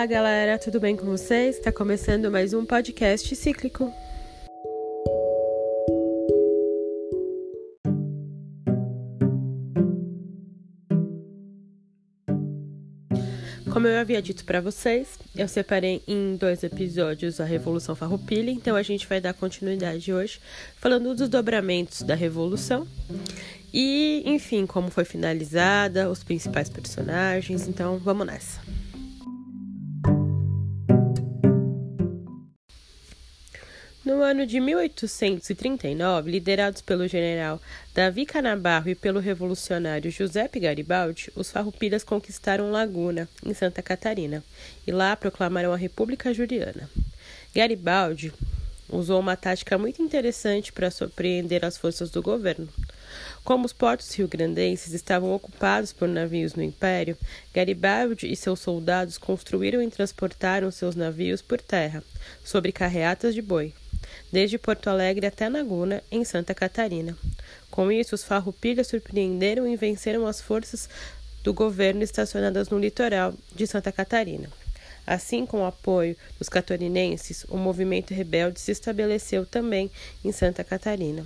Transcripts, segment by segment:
Olá, galera, tudo bem com vocês? Está começando mais um podcast cíclico. Como eu havia dito para vocês, eu separei em dois episódios a Revolução Farroupilha, então a gente vai dar continuidade hoje falando dos dobramentos da Revolução e, enfim, como foi finalizada, os principais personagens. Então, vamos nessa. No ano de 1839, liderados pelo general Davi Canabarro e pelo revolucionário Giuseppe Garibaldi, os farroupilhas conquistaram Laguna, em Santa Catarina, e lá proclamaram a República Juliana. Garibaldi usou uma tática muito interessante para surpreender as forças do governo. Como os portos rio-grandenses estavam ocupados por navios no Império, Garibaldi e seus soldados construíram e transportaram seus navios por terra, sobre carreatas de boi desde Porto Alegre até Laguna, em Santa Catarina. Com isso, os farroupilhas surpreenderam e venceram as forças do governo estacionadas no litoral de Santa Catarina. Assim, com o apoio dos catarinenses, o movimento rebelde se estabeleceu também em Santa Catarina.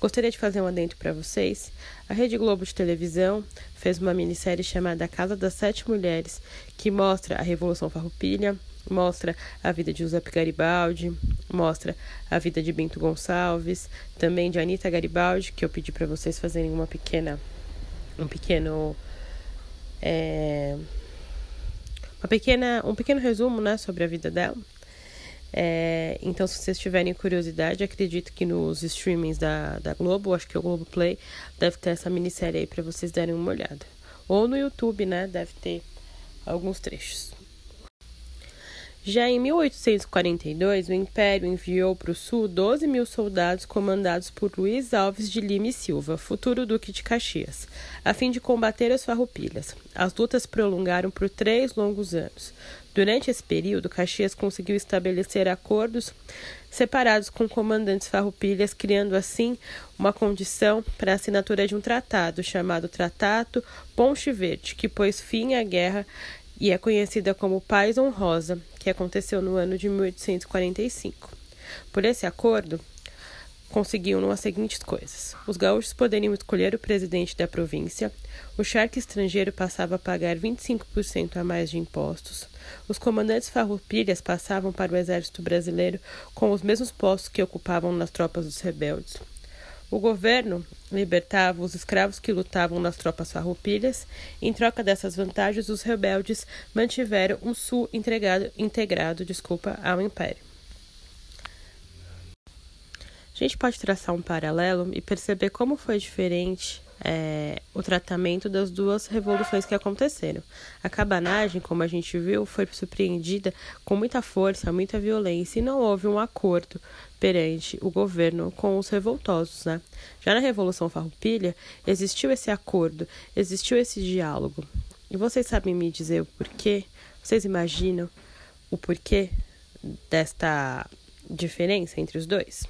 Gostaria de fazer um adendo para vocês. A Rede Globo de televisão fez uma minissérie chamada Casa das Sete Mulheres, que mostra a Revolução Farroupilha, mostra a vida de Giuseppe Garibaldi, mostra a vida de Bento Gonçalves, também de Anita Garibaldi, que eu pedi para vocês fazerem uma pequena, um pequeno, é, uma pequena, um pequeno resumo, né, sobre a vida dela. É, então, se vocês tiverem curiosidade, acredito que nos streamings da, da Globo, acho que é o Globo Play, deve ter essa minissérie aí para vocês darem uma olhada. Ou no YouTube, né? Deve ter alguns trechos. Já em 1842, o Império enviou para o sul 12 mil soldados comandados por Luiz Alves de Lima e Silva, futuro Duque de Caxias, a fim de combater as farroupilhas. As lutas prolongaram por três longos anos. Durante esse período, Caxias conseguiu estabelecer acordos separados com comandantes farroupilhas, criando assim uma condição para a assinatura de um tratado chamado Tratado Ponte Verde, que pôs fim à guerra e é conhecida como Paz Honrosa, que aconteceu no ano de 1845. Por esse acordo, conseguiam as seguintes coisas: os gaúchos poderiam escolher o presidente da província, o charque estrangeiro passava a pagar 25% a mais de impostos, os comandantes farroupilhas passavam para o exército brasileiro com os mesmos postos que ocupavam nas tropas dos rebeldes. O governo libertava os escravos que lutavam nas tropas farroupilhas. Em troca dessas vantagens, os rebeldes mantiveram um sul integrado, integrado desculpa, ao império. A gente pode traçar um paralelo e perceber como foi diferente é, o tratamento das duas revoluções que aconteceram. A cabanagem, como a gente viu, foi surpreendida com muita força, muita violência e não houve um acordo perante o governo com os revoltosos. Né? Já na Revolução Farroupilha, existiu esse acordo, existiu esse diálogo. E vocês sabem me dizer o porquê? Vocês imaginam o porquê desta diferença entre os dois?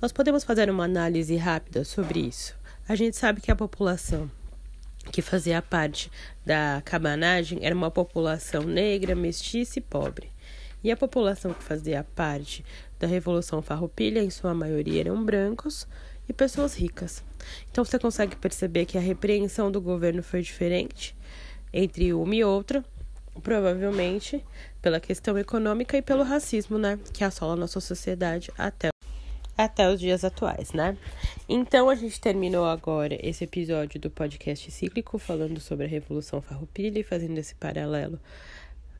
Nós podemos fazer uma análise rápida sobre isso. A gente sabe que a população que fazia parte da cabanagem era uma população negra, mestiça e pobre. E a população que fazia parte da Revolução Farroupilha, em sua maioria, eram brancos e pessoas ricas. Então você consegue perceber que a repreensão do governo foi diferente entre uma e outra, provavelmente pela questão econômica e pelo racismo, né, que assola a nossa sociedade até até os dias atuais, né? Então a gente terminou agora esse episódio do podcast cíclico falando sobre a Revolução Farroupilha e fazendo esse paralelo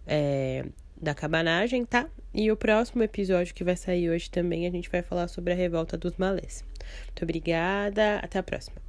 é, da cabanagem, tá? E o próximo episódio que vai sair hoje também a gente vai falar sobre a revolta dos malês. Muito obrigada, até a próxima.